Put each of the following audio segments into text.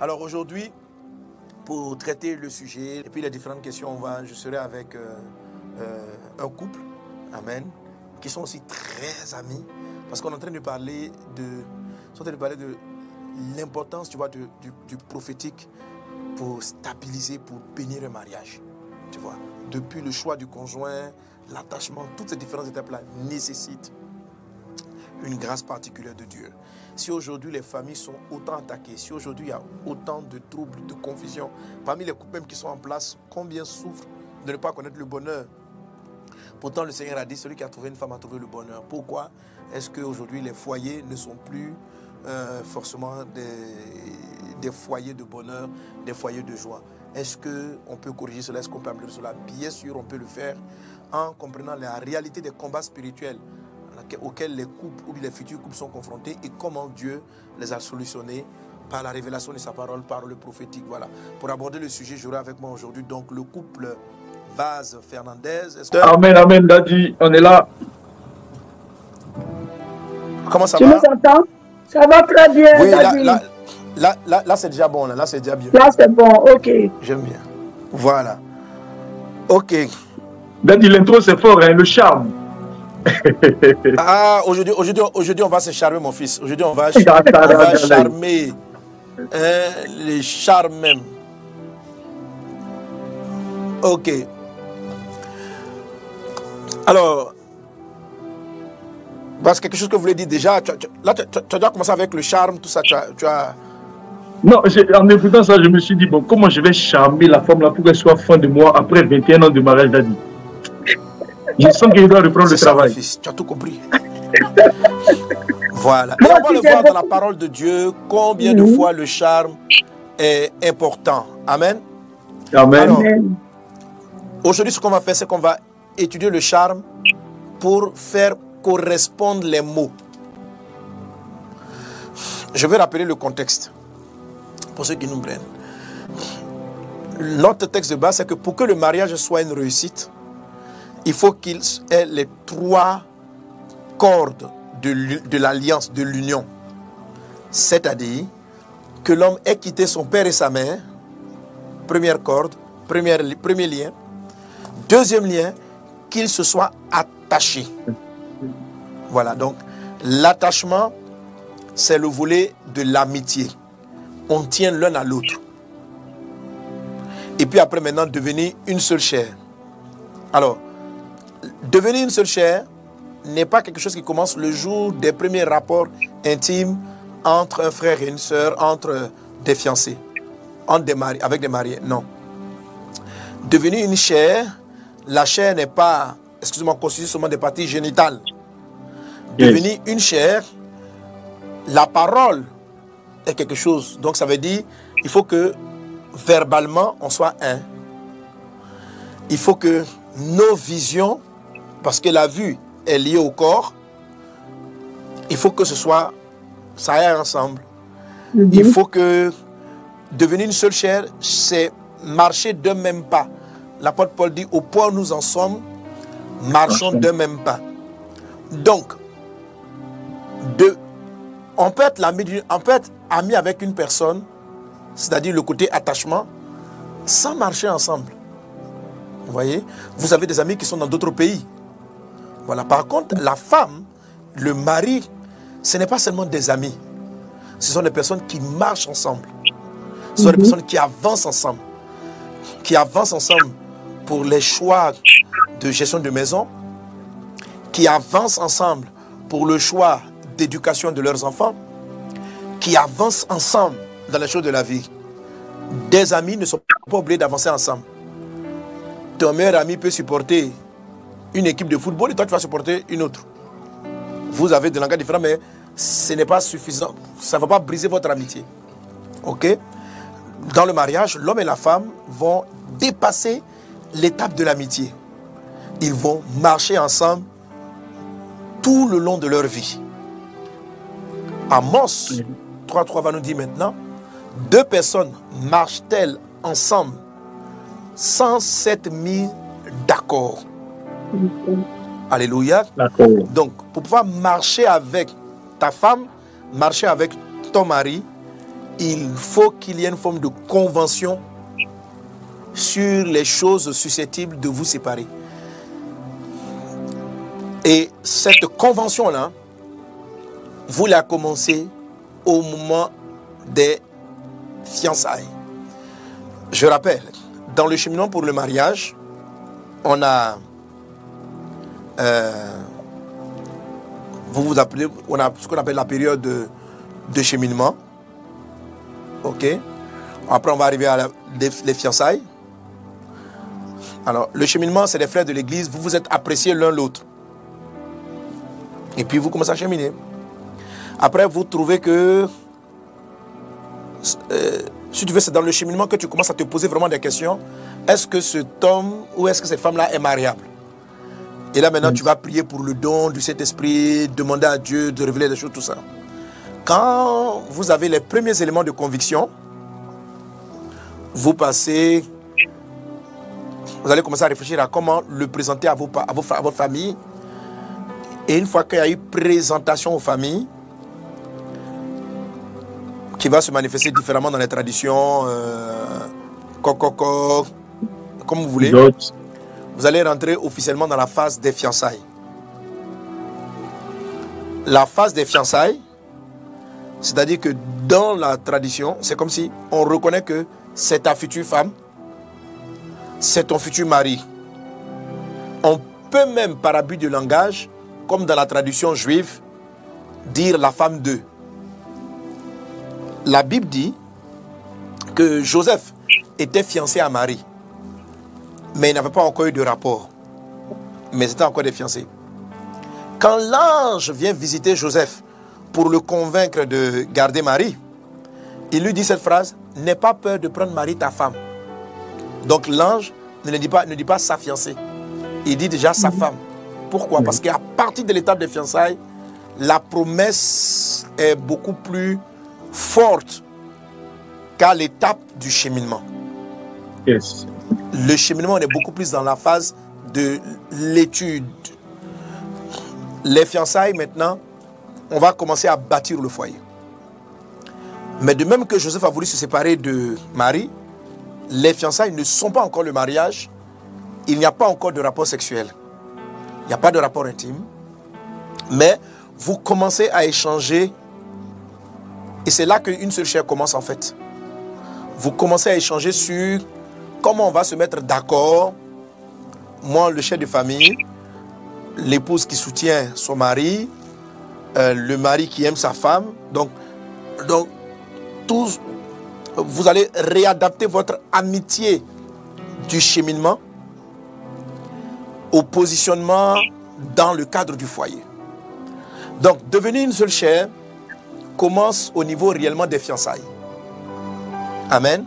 Alors aujourd'hui, pour traiter le sujet et puis les différentes questions, on va, je serai avec euh, euh, un couple, Amen, qui sont aussi très amis, parce qu'on est en train de parler de, en train de parler de l'importance, tu vois, du, du prophétique pour stabiliser, pour bénir un mariage. Tu vois, depuis le choix du conjoint, l'attachement, toutes ces différentes étapes-là nécessitent une grâce particulière de Dieu. Si aujourd'hui les familles sont autant attaquées, si aujourd'hui il y a autant de troubles, de confusion, parmi les couples même qui sont en place, combien souffrent de ne pas connaître le bonheur? Pourtant, le Seigneur a dit, celui qui a trouvé une femme a trouvé le bonheur. Pourquoi est-ce qu'aujourd'hui les foyers ne sont plus euh, forcément des, des foyers de bonheur, des foyers de joie? Est-ce qu'on peut corriger cela? Est-ce qu'on peut améliorer cela? Bien sûr, on peut le faire en comprenant la réalité des combats spirituels auxquels les couples ou les futurs couples sont confrontés et comment Dieu les a solutionnés par la révélation de sa parole, par le prophétique. Voilà. Pour aborder le sujet, j'aurai avec moi aujourd'hui donc le couple Vaz Fernandez. Amen, amen, Daddy, on est là. Comment ça tu va? Tu nous entends? Ça va très bien, Oui, là, Daddy. là, là, là, là, c'est déjà bon, là, là c'est déjà bien. Là, c'est bon, ok. J'aime bien. Voilà. Ok. Daddy, l'intro, c'est fort, hein, le charme. Ah, aujourd'hui, aujourd'hui, aujourd'hui, on va se charmer, mon fils. Aujourd'hui, on va, on va charmer hein, les charmes même. Ok. Alors, parce que quelque chose que vous voulez dire déjà, tu, tu- là, tu, tu- as déjà commencé avec le charme, tout ça, tu as... Non, en écoutant ça, je me suis dit, bon, comment je vais charmer la femme là pour qu'elle soit fan de moi après 21 ans de mariage, Daddy? Je sens qu'il doit reprendre c'est le ça, travail. fils, tu as tout compris. voilà. Et on va le voir dans la parole de Dieu, combien de fois le charme est important. Amen. Amen. Aujourd'hui, ce qu'on va faire, c'est qu'on va étudier le charme pour faire correspondre les mots. Je vais rappeler le contexte pour ceux qui nous prennent. Notre texte de base, c'est que pour que le mariage soit une réussite, il faut qu'il ait les trois cordes de l'alliance, de l'union. C'est-à-dire que l'homme ait quitté son père et sa mère, première corde, première li- premier lien. Deuxième lien, qu'il se soit attaché. Voilà, donc l'attachement, c'est le volet de l'amitié. On tient l'un à l'autre. Et puis après, maintenant, devenir une seule chair. Alors, devenir une seule chair n'est pas quelque chose qui commence le jour des premiers rapports intimes entre un frère et une sœur, entre des fiancés, entre des mari- avec des mariés. Non. Devenir une chair, la chair n'est pas, excusez-moi, constituée seulement des parties génitales. Yes. Devenir une chair, la parole est quelque chose. Donc ça veut dire, il faut que verbalement, on soit un. Il faut que nos visions, parce que la vue est liée au corps, il faut que ce soit, ça aille ensemble. Il faut que devenir une seule chair, c'est marcher d'un même pas. L'apôtre Paul dit, au point où nous en sommes, marchons d'un même pas. Donc, de, on, peut être l'ami d'une- on peut être ami avec une personne, c'est-à-dire le côté attachement, sans marcher ensemble. Vous voyez? Vous avez des amis qui sont dans d'autres pays. Voilà. Par contre, la femme, le mari, ce n'est pas seulement des amis. Ce sont des personnes qui marchent ensemble. Ce sont des personnes qui avancent ensemble. Qui avancent ensemble pour les choix de gestion de maison. Qui avancent ensemble pour le choix d'éducation de leurs enfants. Qui avancent ensemble dans les choses de la vie. Des amis ne sont pas obligés d'avancer ensemble. Ton meilleur ami peut supporter une équipe de football et toi tu vas supporter une autre. Vous avez des langages différents, mais ce n'est pas suffisant. Ça ne va pas briser votre amitié. Ok? Dans le mariage, l'homme et la femme vont dépasser l'étape de l'amitié. Ils vont marcher ensemble tout le long de leur vie. Amos 3.3 va nous dire maintenant, deux personnes marchent-elles ensemble sans s'être mis d'accord? Alléluia. Donc, pour pouvoir marcher avec ta femme, marcher avec ton mari, il faut qu'il y ait une forme de convention sur les choses susceptibles de vous séparer. Et cette convention-là, vous la commencez au moment des fiançailles. Je rappelle, dans le cheminement pour le mariage, on a, euh, vous vous appelez, on a ce qu'on appelle la période de, de cheminement. Ok. Après, on va arriver à les fiançailles. Alors, le cheminement, c'est les frères de l'église. Vous vous êtes appréciés l'un l'autre. Et puis, vous commencez à cheminer. Après, vous trouvez que, euh, si tu veux, c'est dans le cheminement que tu commences à te poser vraiment des questions. Est-ce que cet homme ou est-ce que cette femme-là est mariable? Et là, maintenant, tu vas prier pour le don du Saint-Esprit, demander à Dieu de révéler des choses, tout ça. Quand vous avez les premiers éléments de conviction, vous passez, vous allez commencer à réfléchir à comment le présenter à, vos, à, vos à votre famille. Et une fois qu'il y a eu présentation aux familles, qui va se manifester différemment dans les traditions, euh, comme vous voulez. Vous allez rentrer officiellement dans la phase des fiançailles. La phase des fiançailles, c'est-à-dire que dans la tradition, c'est comme si on reconnaît que c'est ta future femme, c'est ton futur mari. On peut même, par abus de langage, comme dans la tradition juive, dire la femme d'eux. La Bible dit que Joseph était fiancé à Marie, mais il n'avait pas encore eu de rapport. Mais c'était encore des fiancés. Quand l'ange vient visiter Joseph pour le convaincre de garder Marie, il lui dit cette phrase N'aie pas peur de prendre Marie, ta femme. Donc l'ange ne dit pas, ne dit pas sa fiancée. Il dit déjà sa femme. Pourquoi? Parce qu'à partir de l'étape des fiançailles, la promesse est beaucoup plus forte qu'à l'étape du cheminement. Yes. Le cheminement, on est beaucoup plus dans la phase de l'étude. Les fiançailles, maintenant, on va commencer à bâtir le foyer. Mais de même que Joseph a voulu se séparer de Marie, les fiançailles ne sont pas encore le mariage. Il n'y a pas encore de rapport sexuel. Il n'y a pas de rapport intime. Mais vous commencez à échanger. Et c'est là qu'une seule chair commence en fait. Vous commencez à échanger sur comment on va se mettre d'accord? Moi, le chef de famille, l'épouse qui soutient son mari, euh, le mari qui aime sa femme. Donc, tous, vous allez réadapter votre amitié du cheminement au positionnement dans le cadre du foyer. Donc, devenir une seule chair commence au niveau réellement des fiançailles. Amen.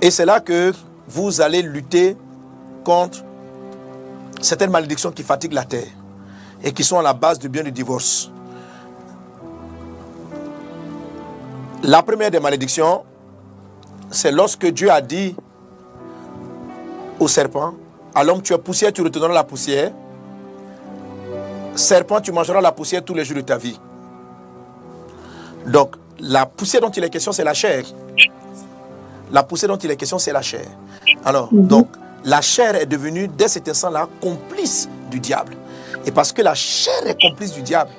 Et c'est là que vous allez lutter contre certaines malédictions qui fatiguent la terre et qui sont à la base du bien du divorce. La première des malédictions, c'est lorsque Dieu a dit au serpent, à l'homme, tu es poussière, tu retourneras la poussière. Serpent, tu mangeras la poussière tous les jours de ta vie. Donc, la poussière dont il est question, c'est la chair. La poussière dont il est question, c'est la chair. Alors, donc, la chair est devenue, dès cet instant-là, complice du diable. Et parce que la chair est complice du diable,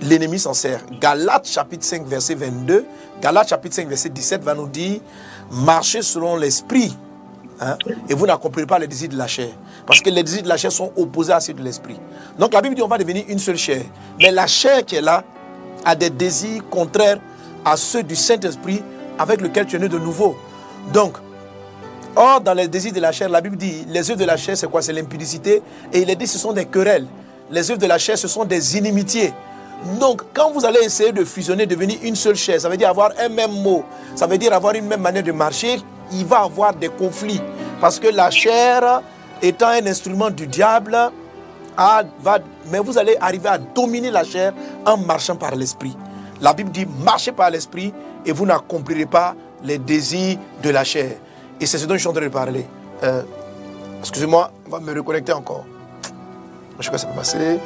l'ennemi s'en sert. Galates chapitre 5, verset 22, Galates chapitre 5, verset 17 va nous dire, marchez selon l'esprit. hein, et vous n'accomplirez pas les désirs de la chair. Parce que les désirs de la chair sont opposés à ceux de l'esprit. Donc la Bible dit on va devenir une seule chair. Mais la chair qui est là a des désirs contraires à ceux du Saint-Esprit avec lequel tu es né de nouveau. Donc, Or, dans les désirs de la chair, la Bible dit, les œuvres de la chair, c'est quoi? C'est l'impudicité. Et il est dit, ce sont des querelles. Les œuvres de la chair, ce sont des inimitiés. Donc, quand vous allez essayer de fusionner, devenir une seule chair, ça veut dire avoir un même mot, ça veut dire avoir une même manière de marcher, il va avoir des conflits. Parce que la chair, étant un instrument du diable, va, mais vous allez arriver à dominer la chair en marchant par l'esprit. La Bible dit, marchez par l'esprit et vous n'accomplirez pas les désirs de la chair. Et c'est ce dont je suis en train de parler. Euh, Excusez-moi, on va me reconnecter encore. Je sais pas ce qui s'est passé.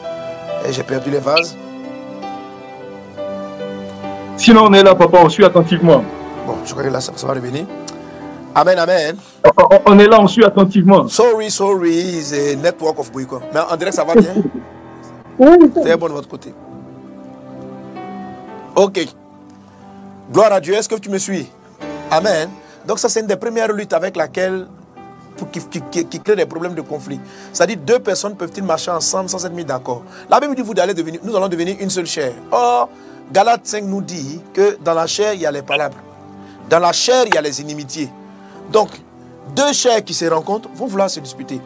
Et J'ai perdu les vases. Sinon, on est là, papa, on suit attentivement. Bon, je crois que là, ça, va revenir. Amen, amen. On, est là, on suit attentivement. Sorry, sorry, c'est network of Bouyko. Mais en direct, ça va bien C'est bon de votre côté. Ok. Gloire à Dieu. Est-ce que tu me suis? Amen. Donc ça, c'est une des premières luttes avec laquelle qui, crée des problèmes de conflit. C'est-à-dire deux personnes peuvent-ils marcher ensemble sans être mis d'accord? La Bible dit vous allez devenir, nous allons devenir une seule chair. Or, Galates 5 nous dit que dans la chair, il y a les palabres. Dans la chair, il y a les inimitiés. Donc, deux chairs qui se rencontrent vont vouloir se disputer.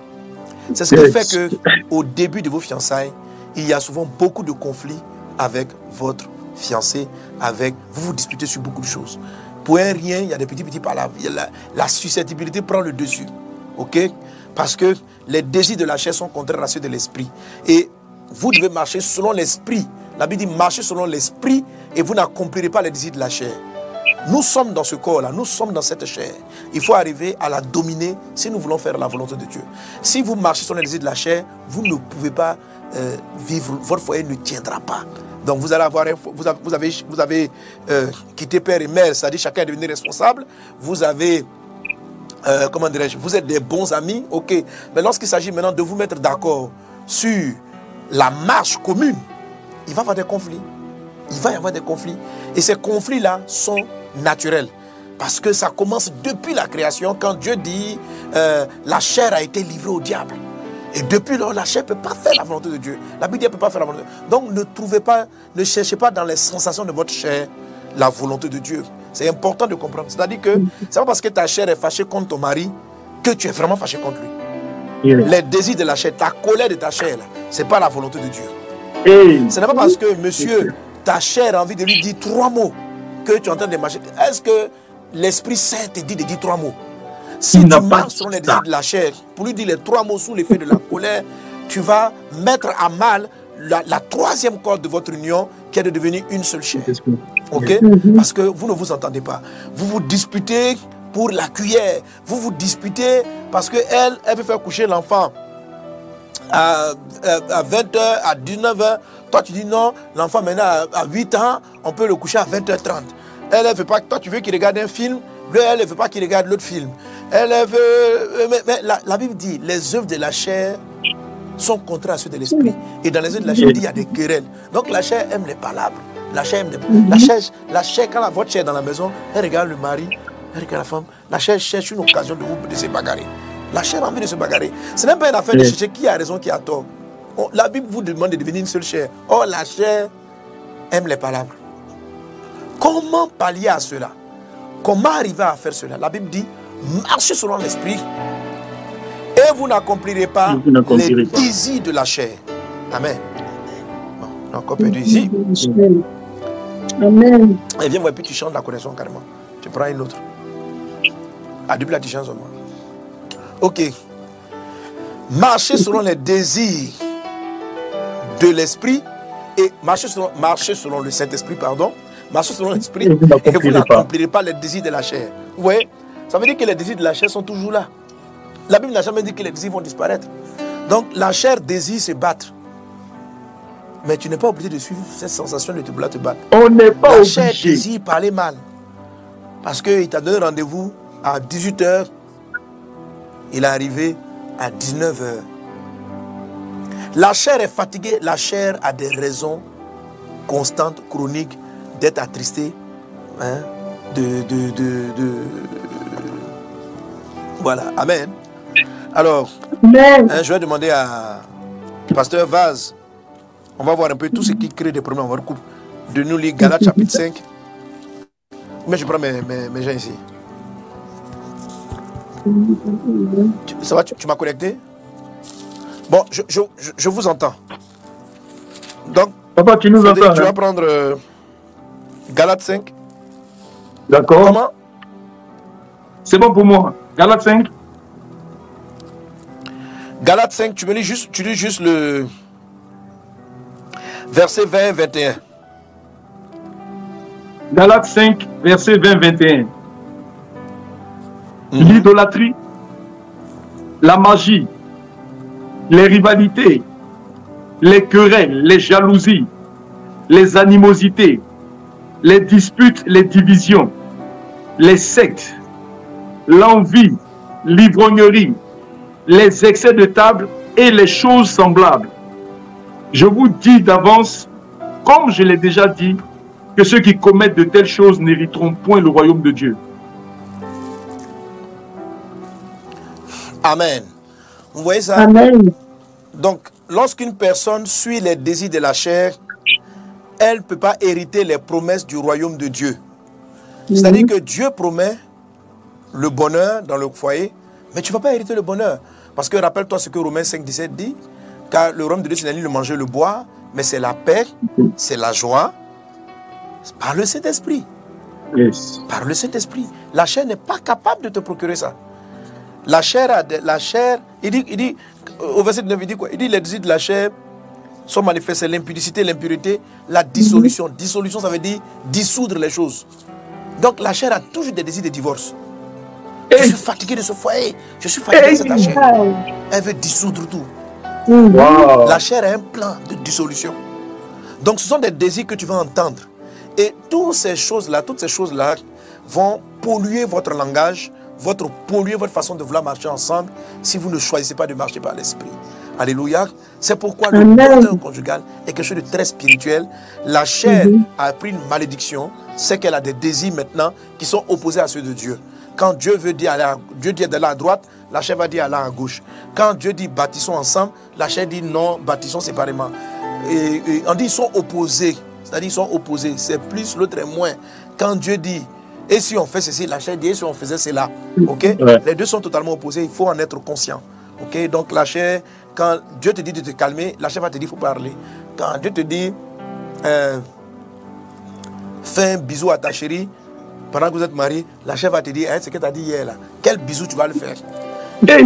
C'est ce qui fait que au début de vos fiançailles, il y a souvent beaucoup de conflits avec votre fiancé, avec vous vous disputez sur beaucoup de choses. Pour un rien, il y a des petits petits palabres. la, la susceptibilité prend le dessus. OK? Parce que les désirs de la chair sont contraires à ceux de l'esprit. Et vous devez marcher selon l'esprit. La Bible dit marchez selon l'esprit et vous n'accomplirez pas les désirs de la chair. Nous sommes dans ce corps-là, nous sommes dans cette chair. Il faut arriver à la dominer si nous voulons faire la volonté de Dieu. Si vous marchez selon les désirs de la chair, vous ne pouvez pas euh, vivre, votre foyer ne tiendra pas. Donc vous allez avoir, vous avez, vous avez, euh, quitté père et mère, c'est-à-dire chacun est devenu responsable. Vous avez euh, comment dirais-je, vous êtes des bons amis, ok. Mais lorsqu'il s'agit maintenant de vous mettre d'accord sur la marche commune, il va y avoir des conflits. Il va y avoir des conflits. Et ces conflits-là sont naturels. Parce que ça commence depuis la création, quand Dieu dit euh, la chair a été livrée au diable. Et depuis lors, la chair ne peut pas faire la volonté de Dieu. La Bible ne peut pas faire la volonté de Dieu. Donc ne trouvez pas, ne cherchez pas dans les sensations de votre chair la volonté de Dieu. C'est important de comprendre. C'est-à-dire que c'est pas parce que ta chair est fâchée contre ton mari que tu es vraiment fâché contre lui. Les désirs de la chair, ta colère de ta chair, ce n'est pas la volonté de Dieu. Ce n'est pas parce que, monsieur, ta chair a envie de lui dire trois mots que tu es en train de marcher. Est-ce que l'Esprit Saint te dit de dire trois mots? Si tu marches selon les désirs de la chair, pour lui dire les trois mots sous l'effet de la colère, tu vas mettre à mal la, la, troisième corde de votre union qui est de devenir une seule chair. Ok? Parce que vous ne vous entendez pas. Vous vous disputez pour la cuillère. Vous vous disputez parce qu'elle, elle veut faire coucher l'enfant à, 20h, à 19h. Toi, tu dis non, l'enfant maintenant à 8 ans, on peut le coucher à 20h30. Elle, elle veut pas, toi, tu veux qu'il regarde un film. elle, ne veut pas qu'il regarde l'autre film. Elle, veut. Mais, la, la, Bible dit les œuvres de la chair sont contraires à ceux de l'esprit. Et dans les œuvres de la chair, il y a des querelles. Donc la chair aime les palabres. La chair, la chair, la chair, quand la votre chair est dans la maison, elle regarde le mari, elle regarde la femme. La chair cherche une occasion de, vous, de se bagarrer. La chair a envie de se bagarrer. Ce n'est pas une affaire de chercher qui a raison, qui a tort. la Bible vous demande de devenir une seule chair. Or, la chair aime les palabres. Comment pallier à cela? Comment arriver à faire cela? La Bible dit marchez selon l'esprit et vous n'accomplirez pas les désirs de la chair. Amen. Bon, encore peu ici. Amen. Et viens voir, puis tu chantes la connexion carrément. Tu prends une autre. Depuis là, tu chantes moi. Ok. Marchez selon les désirs de l'esprit et marchez selon, marchez selon le Saint-Esprit, pardon. Marchez selon l'esprit et vous n'accomplirez pas les désirs de la chair. Oui, ça veut dire que les désirs de la chair sont toujours là. La Bible n'a jamais dit que les désirs vont disparaître. Donc la chair désire se battre. Mais tu n'es pas obligé de suivre cette sensation de te vouloir te battre. On n'est pas La obligé. chair désire parler mal. Parce qu'il t'a donné rendez-vous à 18h. Il est arrivé à 19h. La chair est fatiguée. La chair a des raisons constantes, chroniques, d'être attristée. Hein, de, de, de, Voilà. Amen. Alors, hein, je vais demander à Pasteur Vaz on va voir un peu tout ce qui crée des problèmes dans votre couple. De nous lire Galates chapitre 5. Mais je prends mes, mes, gens ici. Ça va, tu, m'as connecté? Bon, je, je, je, vous entends. Donc, Papa, tu nous entends. Tu vas hein? prendre euh, Galates 5. D'accord. Comment? C'est bon pour moi. Galates 5. Galates 5, tu me lis juste, tu lis juste le, verset 20 21. Galates 5, verset 20 21. Mhm. L'idolâtrie, la magie, les rivalités, les querelles, les jalousies, les animosités, les disputes, les divisions, les sectes, l'envie, l'ivrognerie, les excès de table et les choses semblables. Je vous dis d'avance, comme je l'ai déjà dit, que ceux qui commettent de telles choses n'hériteront point le royaume de Dieu. Amen. Vous voyez ça? Amen. Donc, lorsqu'une personne suit les désirs de la chair, elle ne peut pas hériter les promesses du royaume de Dieu. C'est-à-dire que Dieu promet le bonheur dans le foyer, mais tu ne vas pas hériter le bonheur. Parce que rappelle-toi ce que Romains 5, 17 dit, car le royaume de Dieu, c'est le manger, le boire, mais c'est la paix, c'est la joie, par le Saint-Esprit. Yes. Par le Saint-Esprit. La chair n'est pas capable de te procurer ça. La chair, a de- la chair il, dit, il dit, au verset 9, il dit quoi? Il dit les désirs de la chair sont manifestés, l'impudicité, l'impurité, la dissolution. Dissolution, ça veut dire dissoudre les choses. Donc la chair a toujours des désirs de divorce. Je suis fatigué de ce foyer. Je suis fatigué de cette chair. Elle veut dissoudre tout. Wow. La chair a un plan de dissolution. Donc ce sont des désirs que tu vas entendre. Et toutes ces choses-là, toutes ces choses-là vont polluer votre langage, votre polluer votre façon de vouloir marcher ensemble si vous ne choisissez pas de marcher par l'esprit. Alléluia. C'est pourquoi le bonheur conjugal est quelque chose de très spirituel. La chair a pris une malédiction, c'est qu'elle a des désirs maintenant qui sont opposés à ceux de Dieu. Quand Dieu veut dire aller à, Dieu dit d'aller à droite, la chair va dire aller à gauche. Quand Dieu dit bâtissons ensemble, la chair dit non, bâtissons séparément. Et, et on dit ils sont opposés. C'est-à-dire ils sont opposés. C'est plus, l'autre est moins. Quand Dieu dit et si on fait ceci, la chair dit et si on faisait cela. Ok? Ouais. Les deux sont totalement opposés. Il faut en être conscient. Ok? Donc la chair, quand Dieu te dit de te calmer, la chair va te dire il faut parler. Quand Dieu te dit euh, fais un bisou à ta chérie pendant que vous êtes mariés, la chair va te dire Hein, ce que tu as dit hier là. Quel bisou tu vas le faire?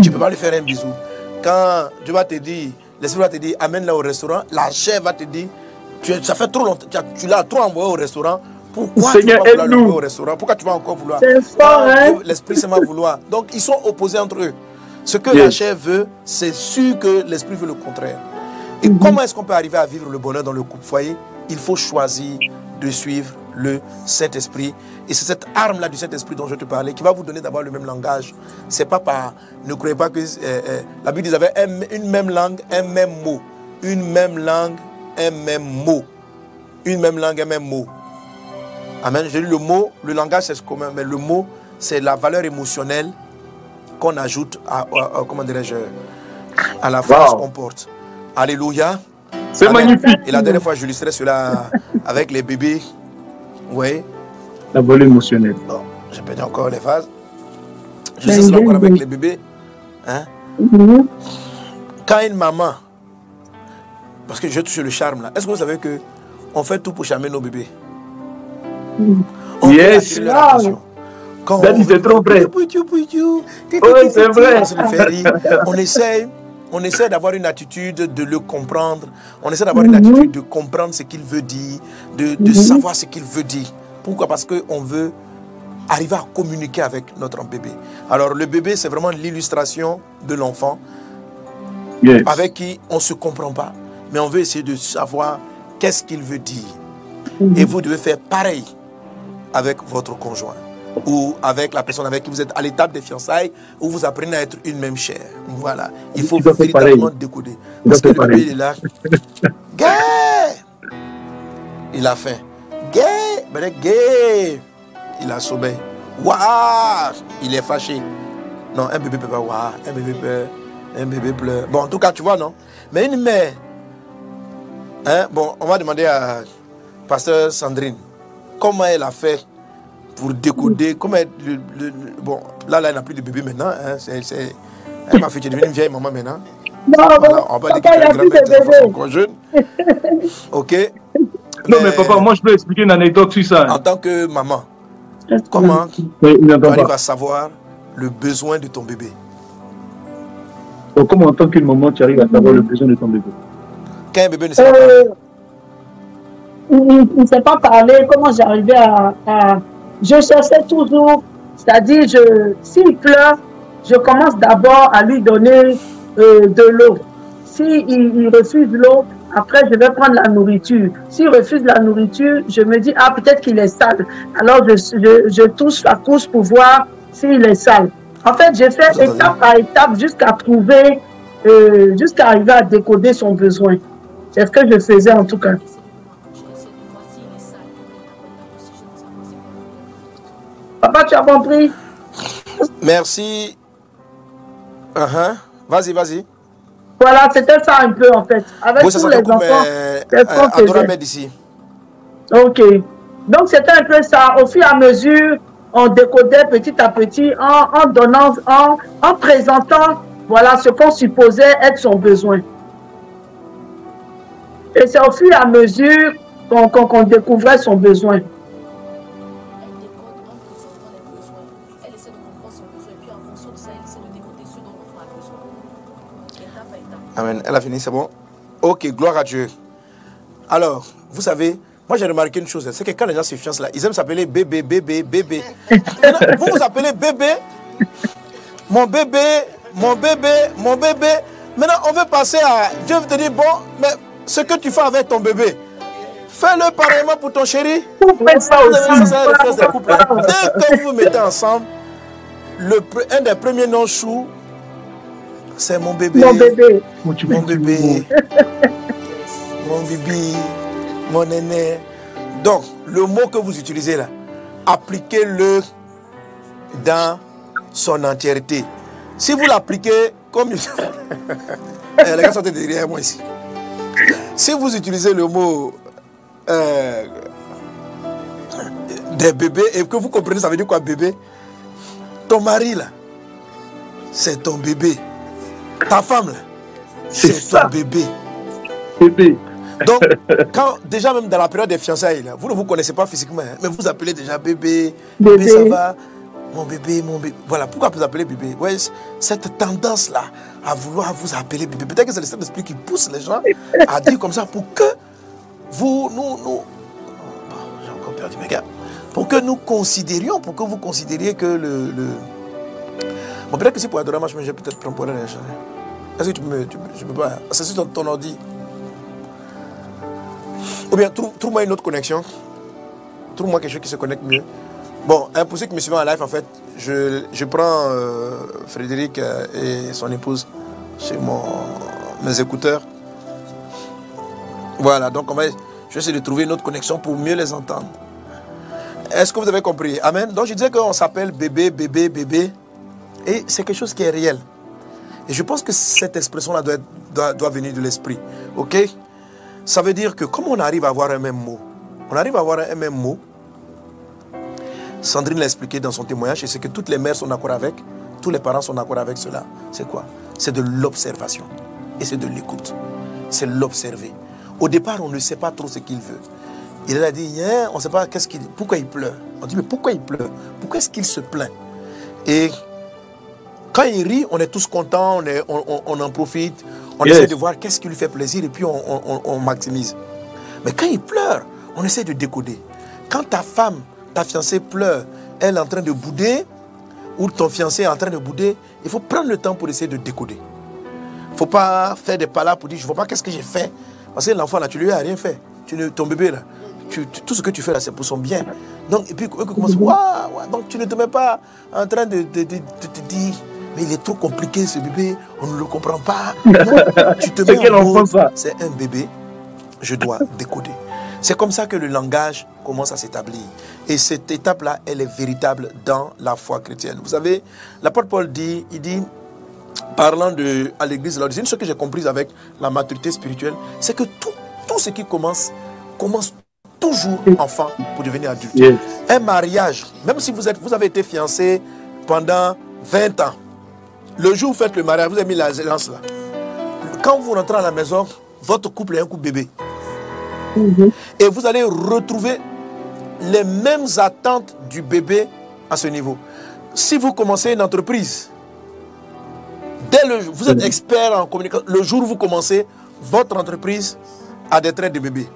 Tu ne peux pas lui faire un bisou. Quand Dieu va te dire, l'esprit va te dire, amène-la au restaurant, la chair va te dire, tu, ça fait trop longtemps, tu, as- tu l'as trop envoyé au restaurant. Pourquoi Seigneur, tu vas vouloir l'envoyer au restaurant? Pourquoi tu vas encore vouloir? Hein? L'esprit se met à vouloir? Donc ils sont opposés entre eux. Ce que la chair veut, c'est sûr que l'esprit veut le contraire. Et comment est-ce qu'on peut arriver à vivre le bonheur dans le couple? Foyer Il faut choisir de suivre le Saint-Esprit. Et c'est cette arme-là du Saint-Esprit dont je te parlais qui va vous donner d'avoir le même langage. C'est pas par. Ne croyez pas que. euh, euh, la Bible disait un- une même langue, un même mot. Une même langue, un même mot. Une même langue, un même mot. Amen. J'ai lu le mot, le langage c'est commun, mais le mot c'est la valeur émotionnelle qu'on ajoute à, à- à- comment dirais-je, à la phrase Wow. qu'on porte. Alléluia. C'est magnifique. Et la dernière fois, j'illustrais cela avec les bébés. Oui. La volée émotionnelle. Bon, j'ai perdu encore les phases. Je Ben, sais cela encore avec bien. les bébés. Hein? Mhm. Quand une maman, parce que je touche le charme là, est-ce que vous savez que on fait tout pour charmer nos bébés? On Yes. leur attention. Quand on c'est trop vrai. Oui, c'est vrai. On rire. On essaie, d'avoir une attitude de le comprendre. On essaie d'avoir une attitude de comprendre ce qu'il veut dire, de, de savoir ce qu'il veut dire. Pourquoi? Parce qu'on veut arriver à communiquer avec notre bébé. Alors le bébé, c'est vraiment l'illustration de l'enfant Yes. avec qui on ne se comprend pas, mais on veut essayer de savoir qu'est-ce qu'il veut dire. Et vous devez faire pareil avec votre conjoint ou avec la personne avec qui vous êtes à l'étape des fiançailles où vous apprenez à être une même chair. Voilà. Il faut véritablement décoder. Parce que le bébé il est là. Gay Il a faim. Gay Gay Il a sommeil. Waouh Il est fâché. Non, un bébé peut pas waouh. Un bébé peut. Un bébé pleure. Bon, en tout cas, tu vois, non? Mais une mère. Hein, bon, on va demander à Pasteur Sandrine comment elle a fait pour décoder. Comment elle- le- le- le- bon, là, là, elle n'a plus de bébé maintenant. Hein, c'est, c'est- elle m'a fait, tu es devenue une vieille maman maintenant. Non, Voilà, on va dire que encore jeunes. Ok. Non, mais papa, moi, je peux expliquer une anecdote sur ça. En tant que maman, comment Oui, tu arrives à savoir le besoin de ton bébé? Donc, comment en tant qu'une maman, tu arrives à savoir le besoin de ton bébé? Quand un bébé ne sait pas Euh, parler, il il ne sait pas parler. Comment j'arrivais à, à- Je cherchais toujours, c'est-à-dire, je, s'il pleure, je commence d'abord à lui donner euh, de l'eau. S'il il refuse l'eau, Après, je vais prendre la nourriture. S'il refuse la nourriture, je me dis, ah, peut-être qu'il est sale. Alors, je, je, je touche la couche pour voir s'il est sale. En fait, j'ai fait étape par étape jusqu'à trouver, euh, jusqu'à arriver à décoder son besoin. C'est ce que je faisais en tout cas. Papa, tu as compris Merci. Uh-huh. Vas-y, vas-y. Voilà, c'était ça un peu en fait. Avec Oui, tous les enfants, euh, euh, Adora faisait. Med ici. Ok. Donc c'était un peu ça. Au fur et à mesure, on décodait petit à petit en, en donnant, en, en présentant, voilà ce qu'on supposait être son besoin. Et c'est au fur et à mesure qu'on découvrait son besoin. Amen. Elle a fini, c'est bon? Ok, gloire à Dieu. Alors, vous savez, moi j'ai remarqué une chose, c'est que quand les gens se fiancent là, ils aiment s'appeler bébé, bébé, bébé. Vous vous appelez bébé, mon bébé, mon bébé, mon bébé. Maintenant, on veut passer à. Dieu veut te dire, bon, mais ce que tu fais avec ton bébé, fais-le pareillement pour ton chéri. Vous faites ça aussi. Dès que vous vous mettez ensemble, le, un des premiers noms chou, c'est mon bébé. Mon bébé. Mon dit, bébé, mon bibi, mon aîné. Donc, le mot que vous utilisez là, appliquez-le dans son entièreté. Si vous l'appliquez comme... Eh, les gars sont derrière moi ici. Si vous utilisez le mot euh, des bébés et que vous comprenez, ça veut dire quoi bébé? Ton mari là, c'est ton bébé. Ta femme C'est ton bébé. bébé. Donc, quand, déjà même dans la période des fiançailles, là, vous ne vous connaissez pas physiquement, hein, mais vous appelez déjà bébé, bébé, Bébé. ça va, mon bébé, mon bébé. Voilà, pourquoi vous appelez bébé? Ouais, Cette tendance-là à vouloir vous appeler bébé, peut-être que c'est le Saint-Esprit qui pousse les gens à dire comme ça pour que vous, nous, nous, Bon, j'ai encore perdu mes gars, pour que nous considérions, pour que vous considériez que le... le... Bon, peut-être que si pour Adorama, je vais peut-être prendre pour elle. Est-ce que tu peux me... Tu, peux- pas... C'est sur ton, ton ordi? Ou bien, trouve- trouve-moi une autre connexion. Trouve-moi quelque chose qui se connecte mieux. Bon, pour ceux qui me suivent en live, en fait, je, je prends euh, Frédéric euh, et son épouse sur mon, mes écouteurs. Voilà, donc on va, je vais essayer de trouver une autre connexion pour mieux les entendre. Est-ce que vous avez compris? Amen. Donc je disais qu'on s'appelle bébé, bébé, bébé. Et c'est quelque chose qui est réel. Et je pense que cette expression-là doit, venir de l'esprit. OK? Ça veut dire que comme on arrive à avoir un même mot, on arrive à avoir un même mot, Sandrine l'a expliqué dans son témoignage, et c'est que toutes les mères sont d'accord avec, tous les parents sont d'accord avec cela. C'est quoi? C'est de l'observation. Et c'est de l'écoute. C'est l'observer. Au départ, on ne sait pas trop ce qu'il veut. Il a dit, Hein, on ne sait pas qu'est-ce qu'il, pourquoi il pleure? On dit, mais pourquoi il pleure? Pourquoi est-ce qu'il se plaint? Et quand il rit, on est tous contents, on, est- on- on- on en profite, on Yes. essaie de voir qu'est-ce qui lui fait plaisir et puis on, maximise. Mais quand il pleure, on essaie de décoder. Quand ta femme, ta fiancée pleure, elle est en train de bouder, ou ton fiancé est en train de bouder, il faut prendre le temps pour essayer de décoder. Il ne faut pas faire des palabres pour dire je ne vois pas qu'est-ce que j'ai fait. Parce que l'enfant là, tu lui as rien fait. Tu ne- ton bébé là, tu- tout ce que tu fais là, c'est pour son bien. Donc, et puis, eux commencent, Waouh, donc tu ne te mets pas en train de, de- de- de te dire mais il est trop compliqué ce bébé, on ne le comprend pas. Non, tu te mets quel en enfant, ça c'est un bébé, je dois décoder. C'est comme ça que le langage commence à s'établir. Et cette étape-là, elle est véritable dans la foi chrétienne. Vous savez, l'apôtre Paul dit, il dit, parlant de, à l'église de l'origine, ce que j'ai compris avec la maturité spirituelle, c'est que tout, tout ce qui commence, commence toujours enfant pour devenir adulte. Yes. Un mariage, même si vous, êtes, vous avez été fiancé pendant 20 ans, le jour où vous faites le mariage, vous avez mis la lance là. Quand vous rentrez à la maison, votre couple est un couple bébé. Et vous allez retrouver les mêmes attentes du bébé à ce niveau. Si vous commencez une entreprise, dès le vous êtes expert en communication, le jour où vous commencez, votre entreprise a des traits de bébé.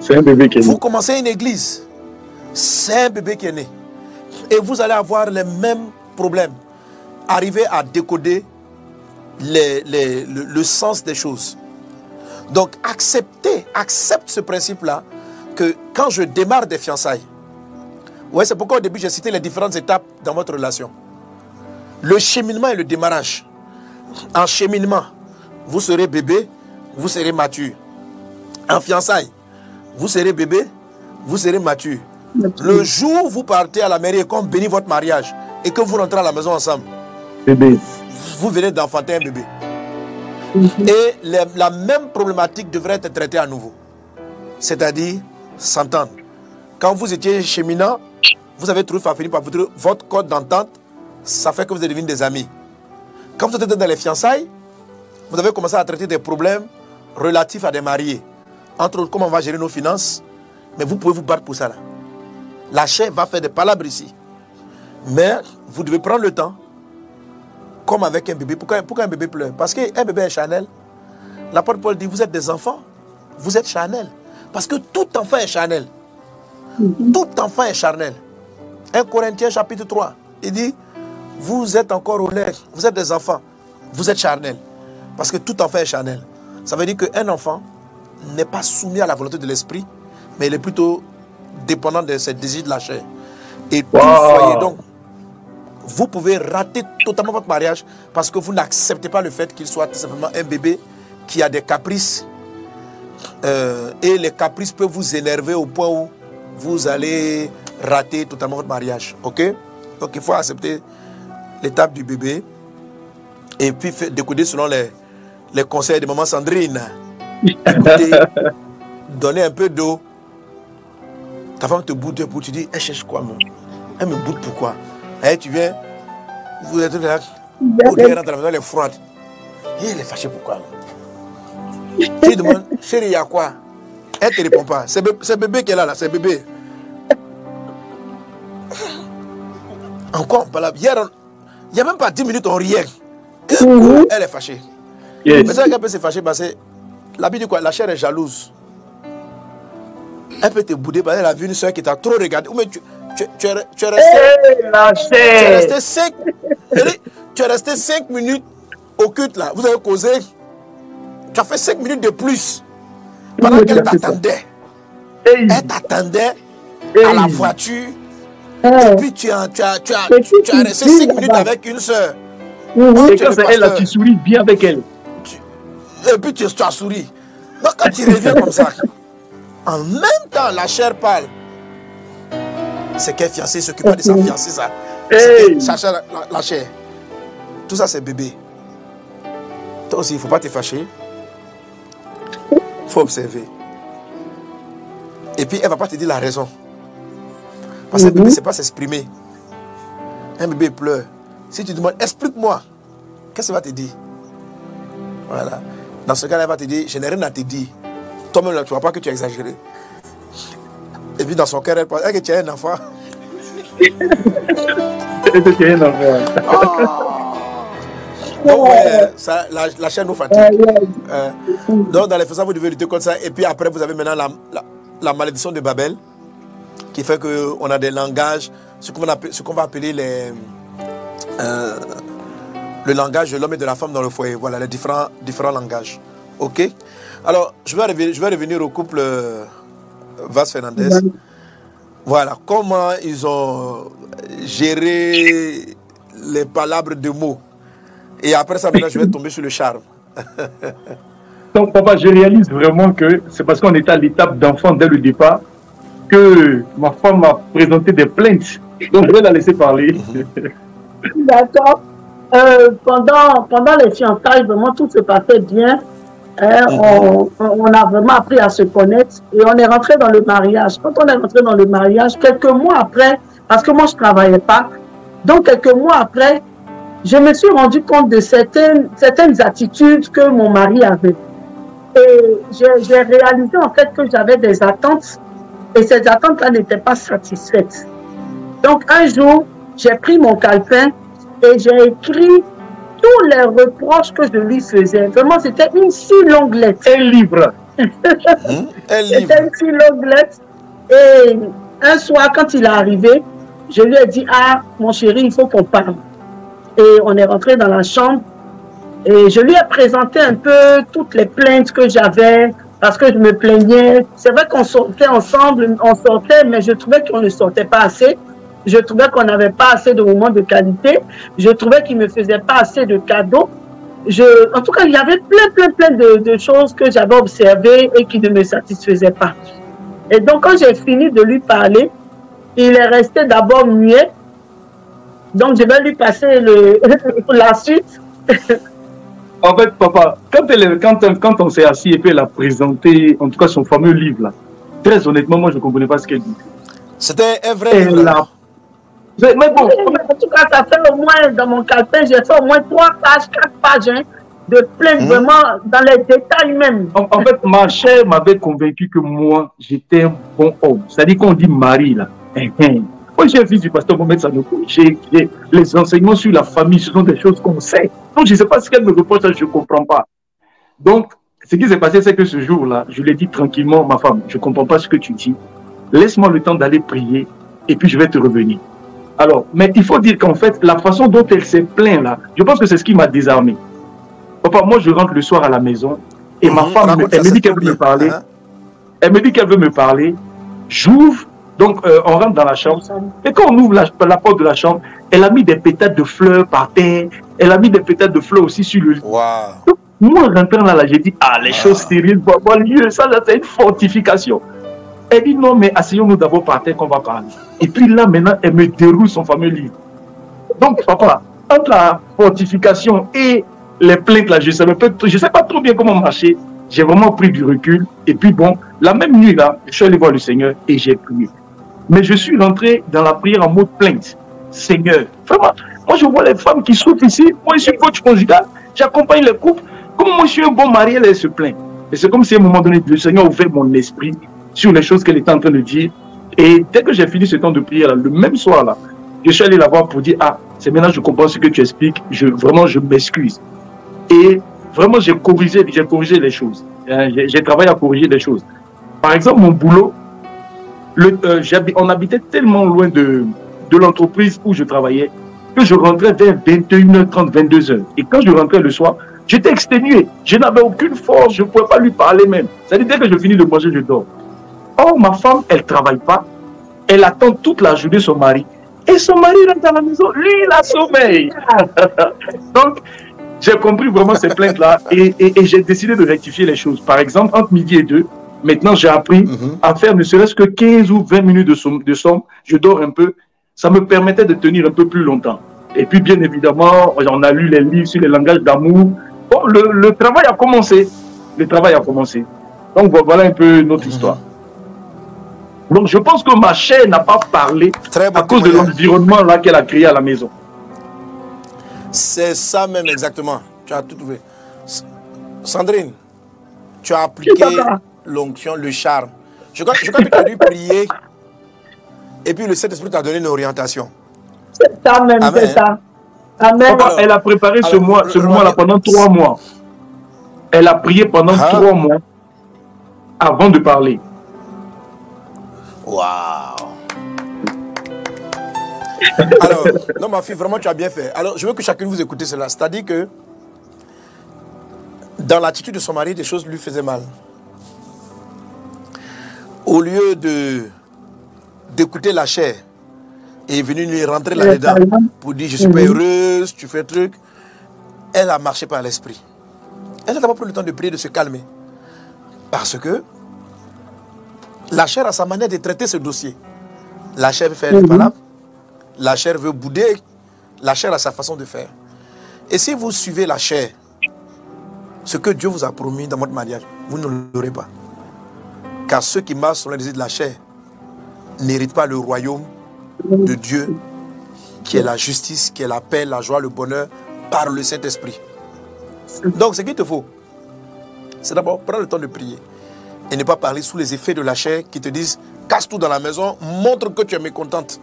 C'est un bébé qui est né. Vous commencez une église, c'est un bébé qui est né. Et vous allez avoir les mêmes problèmes. Arriver à décoder les- les- le, le sens des choses. Donc acceptez, accepte ce principe-là que quand je démarre des fiançailles, ouais, c'est pourquoi au début j'ai cité les différentes étapes dans votre relation. Le cheminement et le démarrage. En cheminement, vous serez bébé, vous serez mature. En fiançailles, vous serez bébé, vous serez mature. Le jour où vous partez à la mairie et qu'on bénit votre mariage et que vous rentrez à la maison ensemble, Bébé. vous venez d'enfanter un bébé. Et la, la même problématique devrait être traitée à nouveau. C'est-à-dire s'entendre. Quand vous étiez cheminant, vous avez trouvé, fini par votre, votre code d'entente, ça fait que vous êtes devenus des amis. Quand vous êtes dans les fiançailles, vous avez commencé à traiter des problèmes relatifs à des mariés. Entre autres, comment on va gérer nos finances. Mais vous pouvez vous battre pour ça là. La chair va faire des palabres ici. Mais vous devez prendre le temps comme avec un bébé. Pourquoi, pourquoi un bébé pleure? Parce qu'un bébé est charnel. L'apôtre Paul dit, vous êtes des enfants, vous êtes charnel. Parce que tout enfant est charnel. Tout enfant est charnel. 1 Corinthiens chapitre 3, il dit, vous êtes encore au lait, vous êtes des enfants, vous êtes charnel. Parce que tout enfant est charnel. Ça veut dire qu'un enfant n'est pas soumis à la volonté de l'esprit, mais il est plutôt dépendant de ses désirs de la chair. Et tout Wow. foyer, donc, vous pouvez rater totalement votre mariage parce que vous n'acceptez pas le fait qu'il soit tout simplement un bébé qui a des caprices. Euh, et les caprices peuvent vous énerver au point où vous allez rater totalement votre mariage. Ok? Donc il faut accepter l'étape du bébé et puis décoder selon les, les conseils de maman Sandrine. Écoutez, donner un peu d'eau. Ta femme te boude, te boude, tu dis, elle cherche quoi, mon Elle me boude pourquoi? Et tu viens, vous êtes là, au rentre à la maison, elle est froide. Et elle est fâchée pourquoi? Tu lui demandes, chérie, il y a quoi? Elle ne te répond pas. C'est bé- c'est bébé qui est là, là, c'est bébé. Encore, on parle. Hier, il n'y a même pas 10 minutes, on riait. Coup, Elle est fâchée. Mais Yes. ça, qu'elle peut se fâcher parce que la vie dit quoi? La chair est jalouse. Elle peut te bouder parce qu'elle a vu une soeur qui t'a trop regardé. Ou mais tu, tu, tu es, tu es resté, la tu es resté 5 tu es resté cinq minutes au culte là. Vous avez causé. Tu as fait 5 minutes de plus. Pendant qu'elle t'attendait. Hey, Elle t'attendait hey. à la voiture. Eh, Et puis tu as, tu as, tu as, tu as resté 5 minutes avec une soeur. mhm. Et quand c'est elle, là, tu souris bien avec elle. Et puis tu, tu as souri. Donc quand tu reviens comme ça, en même temps, la chair parle. C'est qu'elle fiancée, s'occupe pas de sa fiancée, ça. Hey. chair, la, la chair. Tout ça, c'est bébé. Toi aussi, il ne faut pas te fâcher. Il faut observer. Et puis, elle ne va pas te dire la raison. Parce que le bébé ne sait pas s'exprimer. Un bébé pleure. Si tu demandes, explique-moi, qu'est-ce qu'il va te dire? Voilà. Dans ce cas-là, elle va te dire, je n'ai rien à te dire. Toi-même, tu ne vois pas que tu as exagéré. Et puis, dans son cœur, elle pense, que tu as un enfant. Tu un enfant. Donc, ouais, ça, la, la chaîne nous fatigue. Yeah. Euh, donc, dans les façons, vous devez lutter contre ça. Et puis après, vous avez maintenant la, la, la malédiction de Babel, qui fait qu'on a des langages, ce qu'on va appeler, ce qu'on va appeler les, euh, le langage de l'homme et de la femme dans le foyer. Voilà, les différents, différents langages. OK? Alors, je vais, revenir, je vais revenir au couple euh, Vas Fernandez. Voilà, comment ils ont géré les palabres de mots. Et après ça, maintenant, je vais tomber sur le charme. Donc, papa, je réalise vraiment que c'est parce qu'on était à l'étape d'enfant dès le départ que ma femme m'a présenté des plaintes. Donc, je vais la laisser parler. D'accord. Euh, pendant, pendant les fiançailles, vraiment, tout se passait bien. Hein, on, on a vraiment appris à se connaître et on est rentré dans le mariage. Quand on est rentré dans le mariage, quelques mois après, parce que moi je travaillais pas, donc quelques mois après, je me suis rendu compte de certaines, certaines attitudes que mon mari avait. Et j'ai j'ai réalisé en fait que j'avais des attentes et ces attentes-là n'étaient pas satisfaites. Donc un jour, j'ai pris mon calepin et j'ai écrit tous les reproches que je lui faisais. Vraiment, c'était une si longue lettre. Un livre. Hmm? Un livre. C'était une si longue lettre. Et un soir, quand il est arrivé, je lui ai dit, ah, mon chéri, il faut qu'on parle. Et on est rentré dans la chambre. Et je lui ai présenté un peu toutes les plaintes que j'avais parce que je me plaignais. C'est vrai qu'on sortait ensemble, on sortait, mais je trouvais qu'on ne sortait pas assez. Je trouvais qu'on n'avait pas assez de moments de qualité. Je trouvais qu'il ne me faisait pas assez de cadeaux. Je, en tout cas, il y avait plein, plein, plein de, de choses que j'avais observées et qui ne me satisfaisaient pas. Et donc, quand j'ai fini de lui parler, il est resté d'abord muet. Donc, je vais lui passer le, la suite. En fait, papa, quand, elle, quand, quand on s'est assis et puis elle a présenté, en tout cas, son fameux livre, là, très honnêtement, moi, je ne comprenais pas ce qu'elle dit. C'était un vrai Elle livre. a- Mais mais bon, En tout cas, ça fait au moins, dans mon calepin, j'ai fait au moins trois pages, quatre pages hein, de plaintes, Mhm. vraiment dans les détails même. En, en fait, ma chère m'avait convaincu que moi, j'étais un bon homme. C'est-à-dire qu'on dit mari, là. Hein, hein. Moi, un fils du pasteur Mohamed Sanokou. J'ai j'ai- les enseignements sur la famille, ce sont des choses qu'on sait. Donc, je ne sais pas ce qu'elle me reproche, ça, je ne comprends pas. Donc, ce qui s'est passé, c'est que ce jour-là, je lui ai dit tranquillement, ma femme, je ne comprends pas ce que tu dis. Laisse-moi le temps d'aller prier et puis je vais te revenir. Alors, mais il faut dire qu'en fait, la façon dont elle s'est plainte là, je pense que c'est ce qui m'a désarmé. Papa, moi, je rentre le soir à la maison et ma Mhm, femme, raconte elle me dit qu'elle veut me parler. Hein? Elle me dit qu'elle veut me parler. J'ouvre, donc euh, on rentre dans la chambre. Et quand on ouvre la, la porte de la chambre, elle a mis des pétales de fleurs par terre. Elle a mis des pétales de fleurs aussi sur le lit. Waouh. Moi, rentrant là, là j'ai dit, ah, les Ah. choses sérieuses vont avoir lieu. Ça, là, c'est une fortification. Elle dit, non, mais asseyons-nous d'abord par terre qu'on va parler. Et puis là, maintenant, elle me déroule son fameux livre. Donc, papa, entre la fortification et les plaintes, là, je ne sais, pas- je sais pas trop bien comment marcher. J'ai vraiment pris du recul. Et puis, bon, la même nuit, là, je suis allé voir le Seigneur et j'ai prié. Mais je suis rentré dans la prière en mode plainte. Seigneur, vraiment, moi, je vois les femmes qui souffrent ici. Moi, je suis coach conjugal. J'accompagne les couples. Comme moi, je suis un bon mari, elle, elle se plaint. Et c'est comme si à un moment donné, le Seigneur ouvrait mon esprit sur les choses qu'elle était en train de dire. Et dès que j'ai fini ce temps de prière, le même soir, là, je suis allé la voir pour dire, ah, c'est maintenant que je comprends ce que tu expliques. Je, vraiment, je m'excuse. Et vraiment, j'ai corrigé, les choses. Hein, J'ai travaillé à corriger les choses. Par exemple, mon boulot, euh, on habitait tellement loin de, de l'entreprise où je travaillais que je rentrais vers 21h30, 22h. Et quand je rentrais le soir, j'étais exténué. Je n'avais aucune force, je ne pouvais pas lui parler même. C'est-à-dire, dès que je finis de manger, je dors. Or, ma femme, elle ne travaille pas. Elle attend toute la journée son mari. Et son mari rentre à la maison, lui, il a sommeil. Donc, j'ai compris vraiment ces plaintes-là et, et- et j'ai décidé de rectifier les choses. Par exemple, entre midi et deux, maintenant j'ai appris Mhm. à faire ne serait-ce que 15 ou 20 minutes de somme, de somme. Je dors un peu. Ça me permettait de tenir un peu plus longtemps. Et puis, bien évidemment, on a lu les livres sur les langages d'amour. Bon, le, le travail a commencé. Le travail a commencé. Donc, vo- voilà un peu notre histoire. Donc, je pense que ma chair n'a pas parlé Très bon à cause de l'environnement là qu'elle a créé à la maison. C'est ça même exactement. Tu as tout trouvé. Sandrine, tu as appliqué l'onction, le charme. Je crois, je crois que tu as dû prier. Et puis le Saint-Esprit t'a donné une orientation. C'est ça même, Amen. c'est ça. Amen. Papa, Alors, elle a préparé ce mois, ce mois-là pendant trois mois. Elle a prié pendant Ah. trois mois avant de parler. Waouh! Alors, non, ma fille, vraiment, tu as bien fait. Alors, je veux que chacun vous écoute cela. C'est-à-dire que dans l'attitude de son mari, des choses lui faisaient mal. Au lieu de d'écouter la chair et est venue lui rentrer là-dedans pour dire je suis pas heureuse, tu fais truc, elle a marché par l'esprit. Elle n'a pas pris le temps de prier, de se calmer. Parce que la chair a sa manière de traiter ce dossier. La chair veut faire des palabres, la chair veut bouder, la chair a sa façon de faire. Et si vous suivez la chair, ce que Dieu vous a promis dans votre mariage, vous ne l'aurez pas. Car ceux qui marchent sur les désirs de la chair n'héritent pas le royaume de Dieu, qui est la justice, qui est la paix, la joie, le bonheur, par le Saint-Esprit. Donc, ce qu'il te faut, c'est d'abord prendre le temps de prier et ne pas parler sous les effets de la chair qui te disent casse tout dans la maison, montre que tu es mécontente.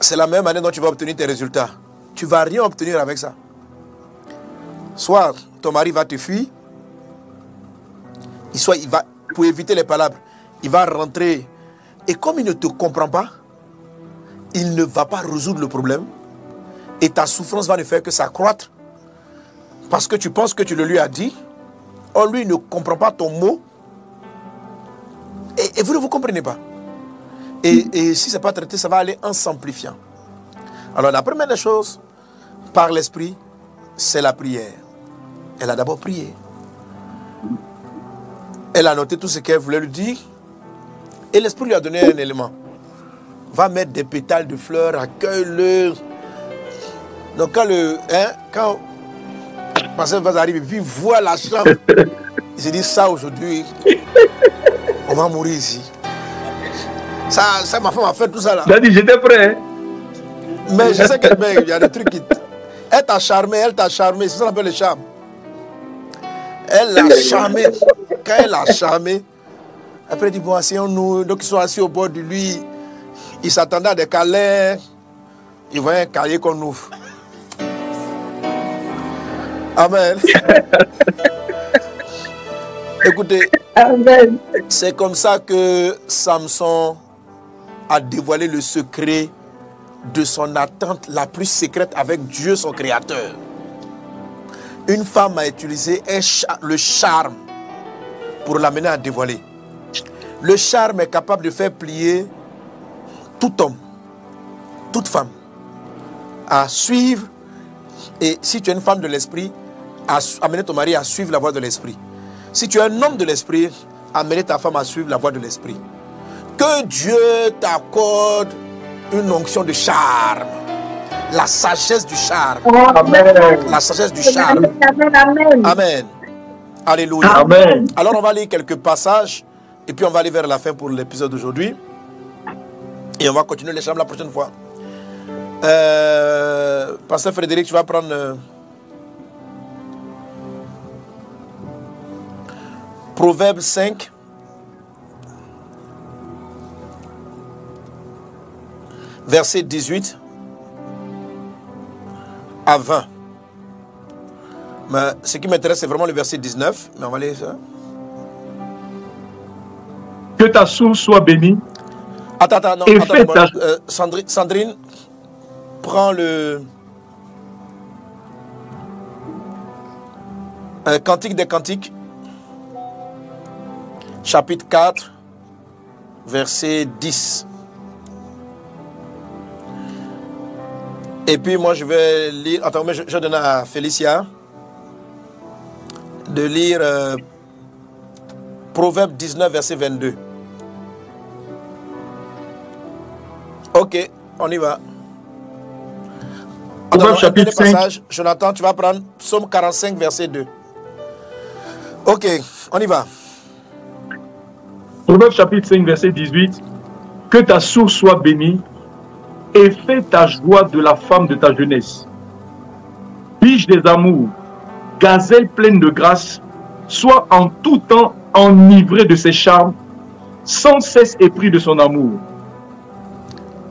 C'est la même année dont tu vas obtenir tes résultats. Tu ne vas rien obtenir avec ça. Soit ton mari va te fuir, soit il va, pour éviter les palabres, il va rentrer. Et comme il ne te comprend pas, il ne va pas résoudre le problème. Et ta souffrance va ne faire que s'accroître parce que tu penses que tu le lui as dit, or lui ne comprend pas ton mot, et, vous ne vous comprenez pas. Et, si ce n'est pas traité, ça va aller en simplifiant. Alors la première des choses, par l'esprit, c'est la prière. Elle a d'abord prié. Elle a noté tout ce qu'elle voulait lui dire. Et l'esprit lui a donné un élément. Va mettre des pétales de fleurs, accueille-le. Donc quand le. Hein, quand Pasteur va arriver, puis voit la chambre, il se dit ça aujourd'hui, on va mourir ici. Ça, ça ma femme a fait tout ça là. Il a dit, j'étais prêt. hein. Mais je sais que mais il y a des trucs qui. Elle t'a charmé, elle t'a charmé, c'est ça qu'on appelle le charme. Elle l'a charmé. Quand elle l'a charmé, après elle dit bon, asseyons-nous. Donc ils sont assis au bord de lui. Ils s'attendaient à des câlins. Ils voyaient un cahier qu'on ouvre. Amen. Écoutez, Amen. c'est comme ça que Samson a dévoilé le secret de son attente la plus secrète avec Dieu, son créateur. Une femme a utilisé le charme pour l'amener à dévoiler. Le charme est capable de faire plier tout homme, toute femme, à suivre. Et si tu es une femme de l'esprit, à amener ton mari à suivre la voie de l'esprit. Si tu es un homme de l'esprit, amener ta femme à suivre la voie de l'esprit. Que Dieu t'accorde une onction de charme. La sagesse du charme. Amen. La sagesse du charme. Amen. Amen. Amen. Alléluia. Amen. Alors on va lire quelques passages et puis on va aller vers la fin pour l'épisode d'aujourd'hui. Et on va continuer les chambres la prochaine fois. Euh, Pasteur Frédéric, tu vas prendre... Proverbe 5. Verset 18 à 20. Mais ce qui m'intéresse, c'est vraiment le verset 19. Mais on va lire ça. Que ta source soit bénie. Attends, attends, non, attends, ta- Euh, Sandrine, Sandrine, prends le. Euh, Cantique des Cantiques, chapitre 4, verset 10. Et puis moi je vais lire. Attends, mais je, je donne à Félicia de lire euh, Proverbe 19, verset 22. Ok, on y va. Attends, chapitre dernier 5. passage. Jonathan, tu vas prendre Psaume 45, verset 2. Ok, on y va. Proverbe chapitre 5, verset 18. Que ta source soit bénie et fais ta joie de la femme de ta jeunesse. Biche des amours, gazelle pleine de grâce, sois en tout temps enivré de ses charmes, sans cesse épris de son amour.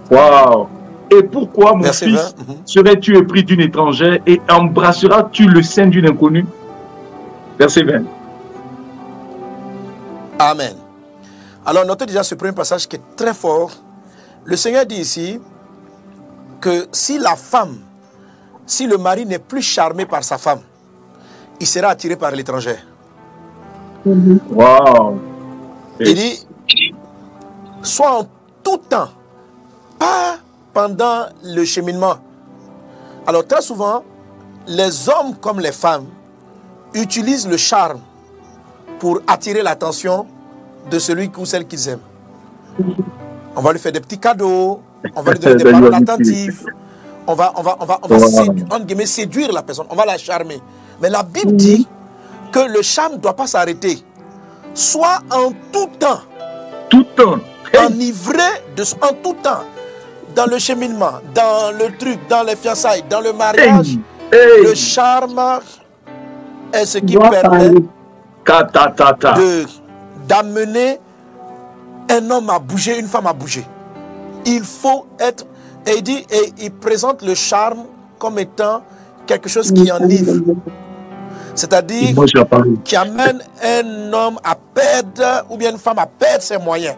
Waouh! Et pourquoi, mon fils, 20, mhm. serais-tu épris d'une étrangère et embrasseras-tu le sein d'une inconnue? Verset 20. Amen. Alors, notez déjà ce premier passage qui est très fort. Le Seigneur dit ici que si la femme, si le mari n'est plus charmé par sa femme, il sera attiré par l'étranger. Waouh! Il dit, soit en tout temps, pas pendant le cheminement. Alors très souvent, les hommes comme les femmes utilisent le charme pour attirer l'attention de celui ou celle qu'ils aiment. On va lui faire des petits cadeaux, on va lui donner des paroles attentives, on va, on va, on va, on va entre guillemets, séduire la personne, on va la charmer. Mais la Bible dit que le charme ne doit pas s'arrêter. Soit en tout temps, Tout temps. enivré de, en tout temps, dans le cheminement, dans le truc, dans les fiançailles, dans le mariage, Hey! le charme est ce qui permet de d'amener un homme à bouger, une femme à bouger. Il faut être et il dit et il présente le charme comme étant quelque chose qui enivre, c'est-à-dire qui amène un homme à perdre ou bien une femme à perdre ses moyens.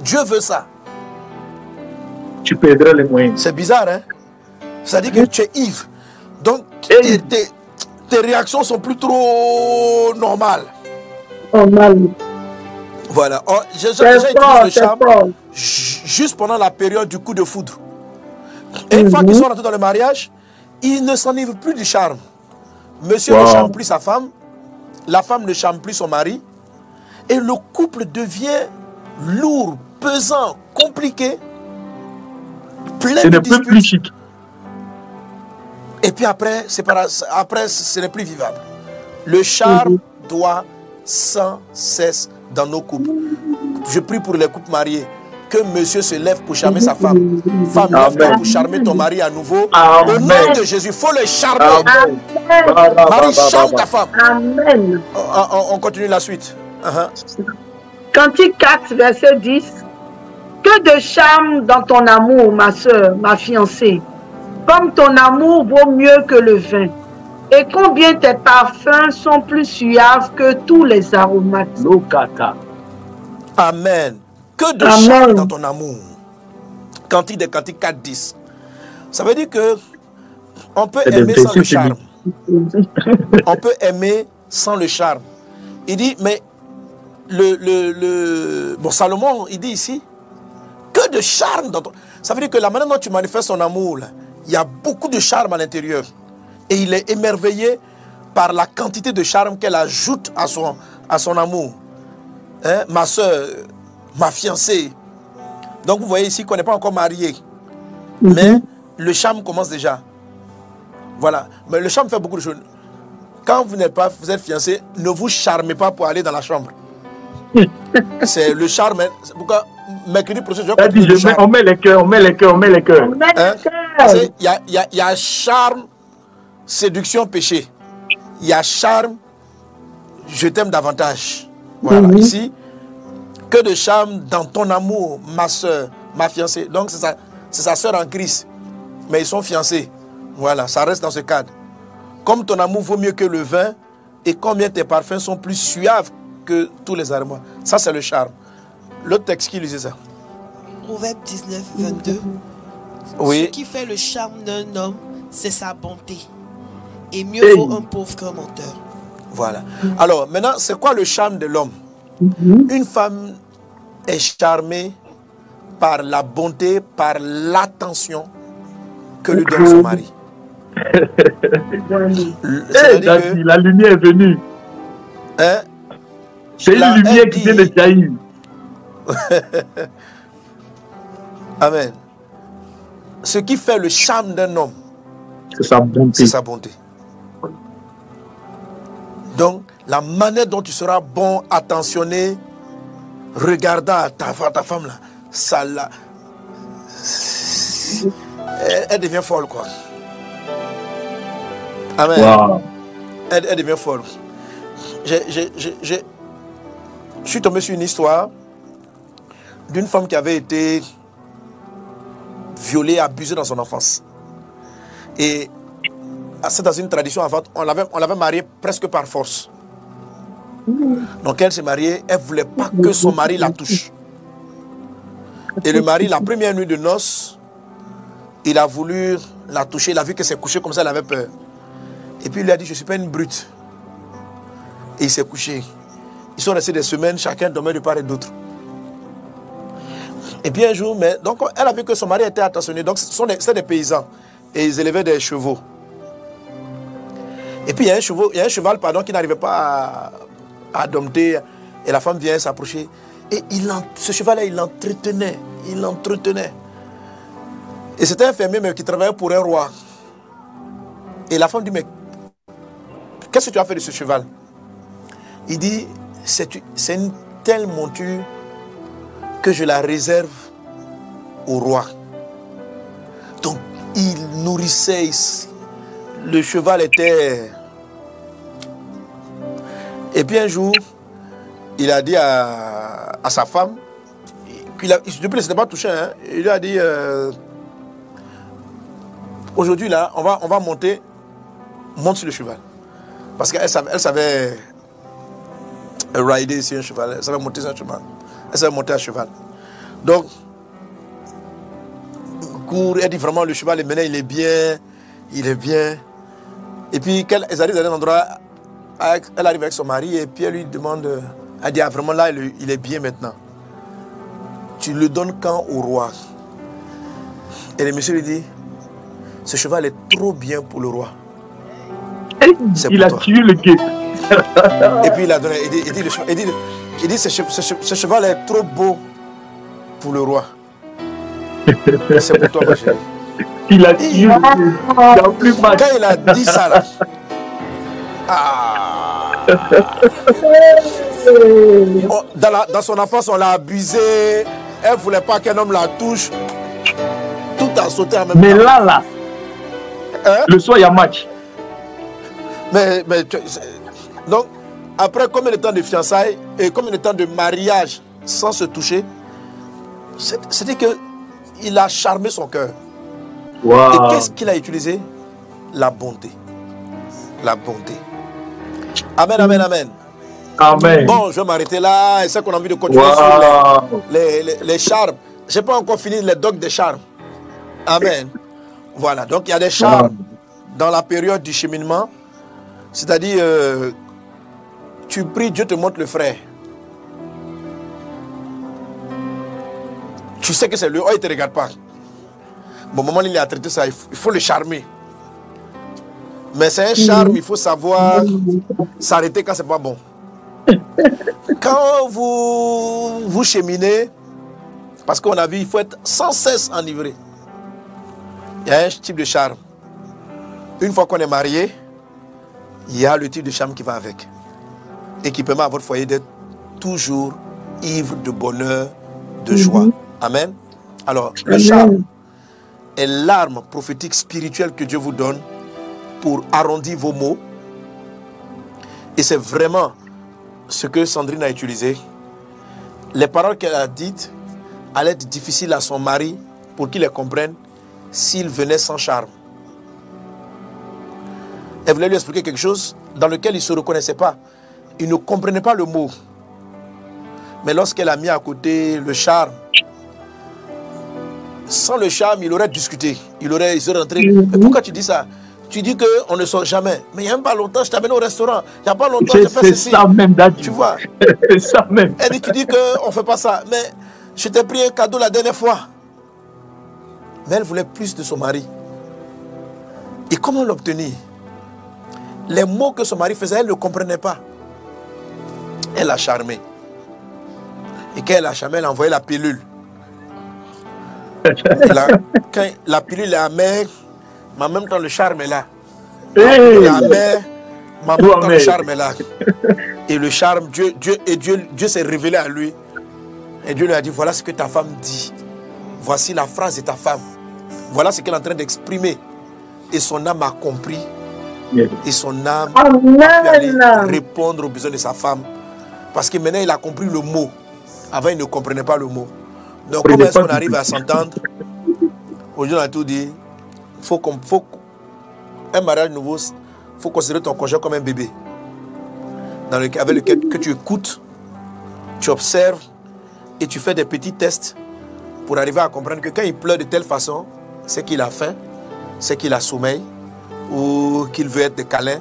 Dieu veut ça. Tu perdras les moyens. C'est bizarre, hein? C'est-à-dire que tu es ivre. Donc, Hey. t'es- t'es- tes réactions sont plus trop normales. Normal. Voilà. Oh, j'ai utilisé le charme juste pendant la période du coup de foudre. Et une fois qu'ils sont rentrés dans le mariage, ils ne s'enivrent plus du charme. Monsieur ne charme plus sa femme, la femme ne charme plus son mari, et le couple devient lourd, pesant, compliqué, plein de plus plus disputes. chic. Et puis après, après ce n'est plus vivable. Le charme doit sans cesse dans nos couples. Je prie pour les couples mariés. Que monsieur se lève pour charmer sa femme. Femme, lève-toi pour charmer ton mari à nouveau. Amen. Au nom de Jésus, il faut le charmer. Amen. Marie, charme ta femme. Amen. On, on- on continue la suite. Uh-huh. Cantique 4, verset 10. Que de charme dans ton amour, ma soeur, ma fiancée. Comme ton amour vaut mieux que le vin. Et combien tes parfums sont plus suaves que tous les aromates? Lokata. Amen. Que de Amen. charme dans ton amour. Cantique des Cantiques 4, 10. Ça veut dire que on peut aimer sans le charme. on peut aimer sans le charme. Il dit, mais le, le, le- bon, Salomon, il dit ici, que de charme dans ton... Ça veut dire que la manière dont tu manifestes ton amour, là, il y a beaucoup de charme à l'intérieur. Et il est émerveillé par la quantité de charme qu'elle ajoute à son, à son amour. Hein, Ma soeur, ma fiancée. Donc vous voyez ici qu'on n'est pas encore marié. Mais le charme commence déjà. Voilà. Mais le charme fait beaucoup de choses. Quand vous n'êtes pas, vous êtes fiancé, ne vous charmez pas pour aller dans la chambre. c'est le charme. hein. C'est pourquoi mercredi prochain, je dit, je mets- on met les cœurs, on met les cœurs, on met les cœurs. Hein? Parce qu'il y a, il y a- il y a charme, séduction, péché. Il y a charme, je t'aime davantage. Voilà. Ici, que de charme dans ton amour, ma soeur, ma fiancée. Donc, c'est sa, soeur en Christ. Mais ils sont fiancés. Voilà, ça reste dans ce cadre. Comme ton amour vaut mieux que le vin, et combien tes parfums sont plus suaves que tous les aromates. Ça, c'est le charme. L'autre texte qui lisait ça. Proverbe 19, 22. Ce Oui. qui fait le charme d'un homme, c'est sa bonté. Et mieux Hey. vaut un pauvre qu'un menteur. Voilà. Alors, maintenant, c'est quoi le charme de l'homme? Une femme est charmée par la bonté, par l'attention que lui donne son mari. C'est-à-dire Daddy, que, la lumière est venue. hein, C'est une La lumière qui vient de jaillir. Amen. Ce qui fait le charme d'un homme, C'est sa bonté. c'est sa bonté. Donc, la manière dont tu seras bon, attentionné, regardant à ta, ta femme là, ça la. Elle, elle devient folle, quoi. Amen. Wow. Elle, elle devient folle. Je suis tombé sur une histoire d'une femme qui avait été violée, abusée dans son enfance. Et c'est dans une tradition avant, on l'avait, on l'avait mariée presque par force. Donc elle s'est mariée, elle ne voulait pas que son mari la touche. Et le mari, la première nuit de noces, il a voulu la toucher, il a vu que c'est couché comme ça, elle avait peur. Et puis il lui a dit, je ne suis pas une brute. Et il s'est couché. Ils sont restés des semaines, chacun dormait de part et d'autre. Et puis un jour, mais, donc elle a vu que son mari était attentionné. Donc sont c'est des paysans. Et ils élevaient des chevaux. Et puis il y a un, cheval, pardon, qui n'arrivait pas à, dompter. Et la femme vient s'approcher. Et il, ce cheval-là, il l'entretenait. Il l'entretenait. Et c'était un fermier mais qui travaillait pour un roi. Et la femme dit, mais qu'est-ce que tu as fait de ce cheval? Il dit, c'est une telle monture que je la réserve au roi. Donc, il nourrissait, le cheval était... Et puis un jour, il a dit à, à sa femme, qu'il a, depuis il ne pas touché, hein, il lui a dit, euh, aujourd'hui là, on va, on va monter, monte sur le cheval. Parce qu'elle savait, elle savait rider sur un cheval, elle savait monter sur un cheval. Elle savait monter à cheval. Donc, court, elle dit vraiment le cheval est maintenant, il est bien, il est bien. Et puis, qu'elle- arrivent dans un endroit, elle arrive avec son mari et puis elle lui demande, elle dit, ah, vraiment là, il, est bien maintenant. Tu le donnes quand au roi? Et le monsieur lui dit, ce cheval est trop bien pour le roi. C'est Il pour a toi. tué le guet. Et puis il a donné, il dit, il dit, le cheval- il dit, il dit, ce, ce cheval est trop beau pour le roi. C'est pour toi, ma chérie. Il a tué plus mal. Quand il a dit ça, là, ah, oh, dans, la- dans son enfance, on l'a abusé. Elle ne voulait pas qu'un homme la touche. Tout a sauté en même Mais temps. là, là, Hein? le soir, il y a match. Mais, mais donc, après combien de temps de fiançailles et combien de temps de mariage sans se toucher, c'est- c'est-à-dire que il a charmé son cœur. Et qu'est-ce qu'il a utilisé? La bonté. La bonté. Amen, amen, amen. Amen. Bon, je vais m'arrêter là. Et c'est qu'on a envie de continuer sur les, les, les charmes. Je n'ai pas encore fini les docs des charmes. Amen. Voilà, donc il y a des charmes dans la période du cheminement. C'est-à-dire, euh, tu pries, Dieu te montre le frère. Tu sais que c'est lui, oh, il ne te regarde pas. Bon, moment, il a traité ça, il faut, le charmer. Mais c'est un charme, il faut savoir s'arrêter quand c'est pas bon. Quand vous, vous cheminez, parce qu'on a vu, il faut être sans cesse enivré. Il y a un type de charme. Une fois qu'on est marié, il y a le type de charme qui va avec. Et qui permet à votre foyer d'être toujours ivre de bonheur, de joie. Amen. Alors, le charme est l'arme prophétique spirituelle que Dieu vous donne pour arrondir vos mots. Et c'est vraiment ce que Sandrine a utilisé. Les paroles qu'elle a dites allaient être difficiles à son mari pour qu'il les comprenne s'il venait sans charme. Elle voulait lui expliquer quelque chose dans lequel il ne se reconnaissait pas. Il ne comprenait pas le mot. Mais lorsqu'elle a mis à côté le charme, sans le charme, il aurait discuté. Il aurait, il serait rentré. Mais pourquoi tu dis ça? Tu dis qu'on ne sort jamais. Mais il n'y a même pas longtemps, je t'amène au restaurant. Il n'y a pas longtemps, fait c'est ceci. ça même. Tu vois? C'est ça même. Elle dit, tu dis qu'on ne fait pas ça. Mais je t'ai pris un cadeau la dernière fois. Mais elle voulait plus de son mari. Et comment l'obtenir? Les mots que son mari faisait, elle ne comprenait pas. Elle a charmé. Et quand elle a charmé, elle a envoyé la pilule. La, quand la pilule est amère, mais en même temps le charme est là. Hey. Il est amer, mais en même Tout temps le charme est là. Et le charme, Dieu, Dieu, et Dieu, Dieu s'est révélé à lui. Et Dieu lui a dit, voilà ce que ta femme dit. Voici la phrase de ta femme. Voilà ce qu'elle est en train d'exprimer. Et son âme a compris. Et son âme a répondre aux besoins de sa femme. Parce que maintenant, il a compris le mot. Avant, il ne comprenait pas le mot. Donc, comment est-ce est qu'on arrive à s'entendre Aujourd'hui, on a tout dit. Faut qu'on, faut, un mariage nouveau, il faut considérer ton conjoint comme un bébé. Dans avec lequel que tu écoutes, tu observes et tu fais des petits tests pour arriver à comprendre que quand il pleure de telle façon, c'est qu'il a faim, c'est qu'il a sommeil ou qu'il veut être des câlins,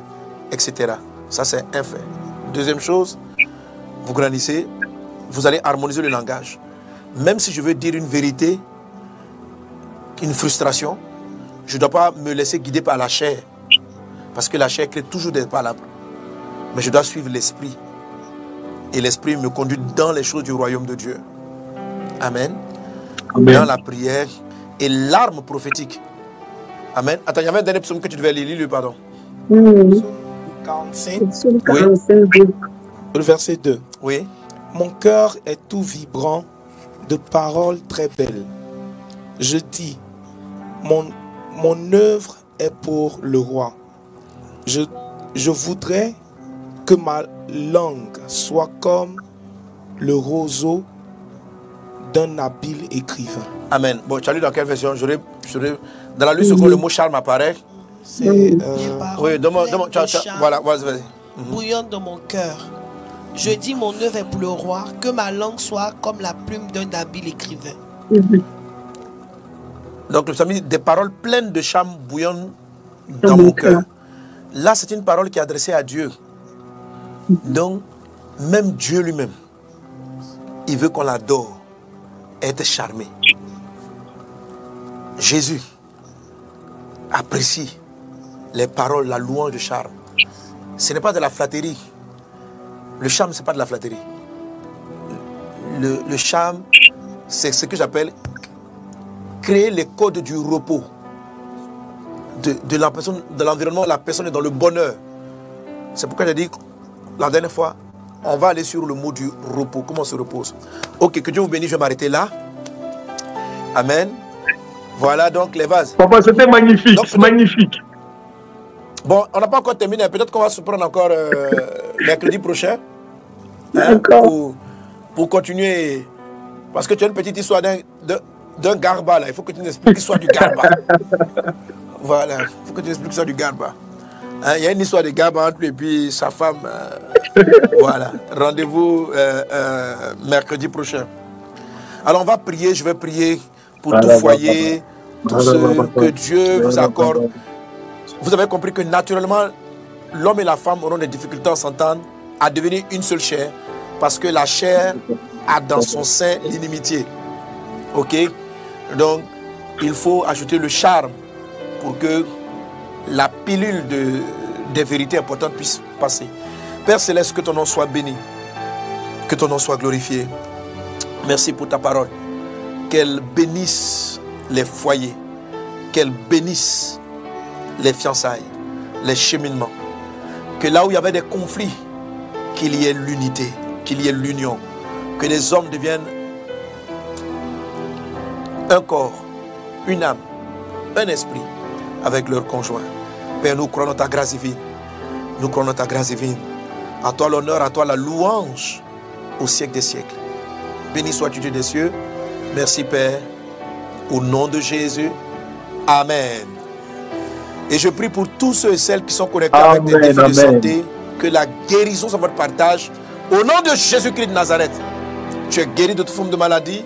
etc. Ça, c'est un fait. Deuxième chose, vous grandissez, vous allez harmoniser le langage. Même si je veux dire une vérité, une frustration, je ne dois pas me laisser guider par la chair. Parce que la chair crée toujours des palabres. Mais je dois suivre l'esprit. Et l'esprit me conduit dans les choses du royaume de Dieu. Amen. Amen. Dans la prière et l'arme prophétique. Amen. Attends, il y avait un dernier psaume que tu devais lire. Lis-le, pardon. Mm. 45, Psaume Oui. 45, le verset 2. Oui. Mon cœur est tout vibrant de paroles très belles. Je dis, mon, mon œuvre est pour le roi. Je, je voudrais que ma langue soit comme le roseau d'un habile écrivain. Amen. Bon, tu as lu dans quelle version? J'aurais- j'aurais- Dans la lutte seconde, le mot charme apparaît. C'est euh, Oui, demande, voilà, vas-y, vas-y. bouillonne dans mon cœur. Je dis mon œuvre est pour le roi, que ma langue soit comme la plume d'un habile écrivain. Donc le psalmiste des paroles pleines de charme bouillonnent dans mon cœur. Là, c'est une parole qui est adressée à Dieu. Donc, même Dieu lui-même, il veut qu'on l'adore, être charmé. Jésus apprécie les paroles, la louange de charme. Ce n'est pas de la flatterie. Le charme, ce n'est pas de la flatterie. Le, le charme, c'est ce que j'appelle créer les codes du repos. De, de la personne, de l'environnement, la personne est dans le bonheur. C'est pourquoi j'ai dit la dernière fois, on va aller sur le mot du repos. Comment on se repose? Ok, que Dieu vous bénisse, je vais m'arrêter là. Amen. Voilà donc les vases. Papa, c'était magnifique, Donc, magnifique. Bon, on n'a pas encore terminé. Peut-être qu'on va se prendre encore euh, mercredi prochain. Hein, pour, pour continuer. Parce que tu as une petite histoire d'un, garba là. Il faut que tu nous expliques l'histoire du garba. voilà. Il faut que tu nous expliques l'histoire du garba. Hein, Il y a une histoire de garba entre lui et puis sa femme. euh, voilà. Rendez-vous euh, euh, mercredi prochain. Alors on va prier. Je vais prier pour tout foyer. Tout ce que Dieu vous accorde. Vous avez compris que naturellement, l'homme et la femme auront des difficultés à s'entendre, à devenir une seule chair, parce que la chair a dans son sein l'inimitié. Ok? Donc, il faut ajouter le charme pour que la pilule de, des vérités importantes puisse passer. Père Céleste, que ton nom soit béni, que ton nom soit glorifié. Merci pour ta parole. Qu'elle bénisse les foyers, qu'elle bénisse les fiançailles, les cheminements. Que là où il y avait des conflits, qu'il y ait l'unité, qu'il y ait l'union. Que les hommes deviennent un corps, une âme, un esprit avec leur conjoint. Père, nous croyons ta grâce divine. Nous croyons ta grâce divine. À toi l'honneur, à toi la louange au siècle des siècles. Béni sois-tu Dieu des cieux. Merci Père. Au nom de Jésus. Amen. Et je prie pour tous ceux et celles qui sont connectés avec des défis de santé, que la guérison soit votre partage. Au nom de Jésus-Christ de Nazareth, tu es guéri de toute forme de maladie.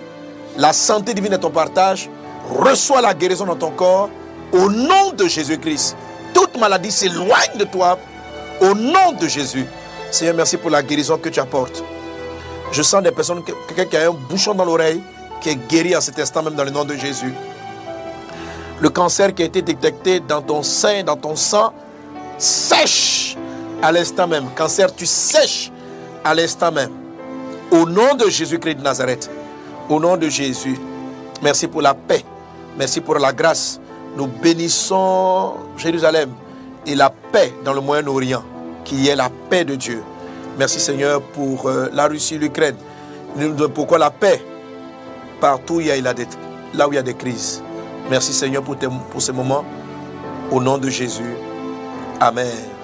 La santé divine est ton partage. Reçois la guérison dans ton corps. Au nom de Jésus-Christ, toute maladie s'éloigne de toi. Au nom de Jésus. Seigneur, merci pour la guérison que tu apportes. Je sens des personnes, quelqu'un qui a un bouchon dans l'oreille, qui est guéri à cet instant même dans le nom de Jésus. Le cancer qui a été détecté dans ton sein, dans ton sang, sèche à l'instant même. Cancer, tu sèches à l'instant même. Au nom de Jésus-Christ de Nazareth. Au nom de Jésus. Merci pour la paix. Merci pour la grâce. Nous bénissons Jérusalem et la paix dans le Moyen-Orient, qui est la paix de Dieu. Merci Seigneur pour euh, la Russie, l'Ukraine. Pourquoi la paix? Partout où il y a, là où il y a des crises. Merci Seigneur pour, pour ces moments. Au nom de Jésus. Amen.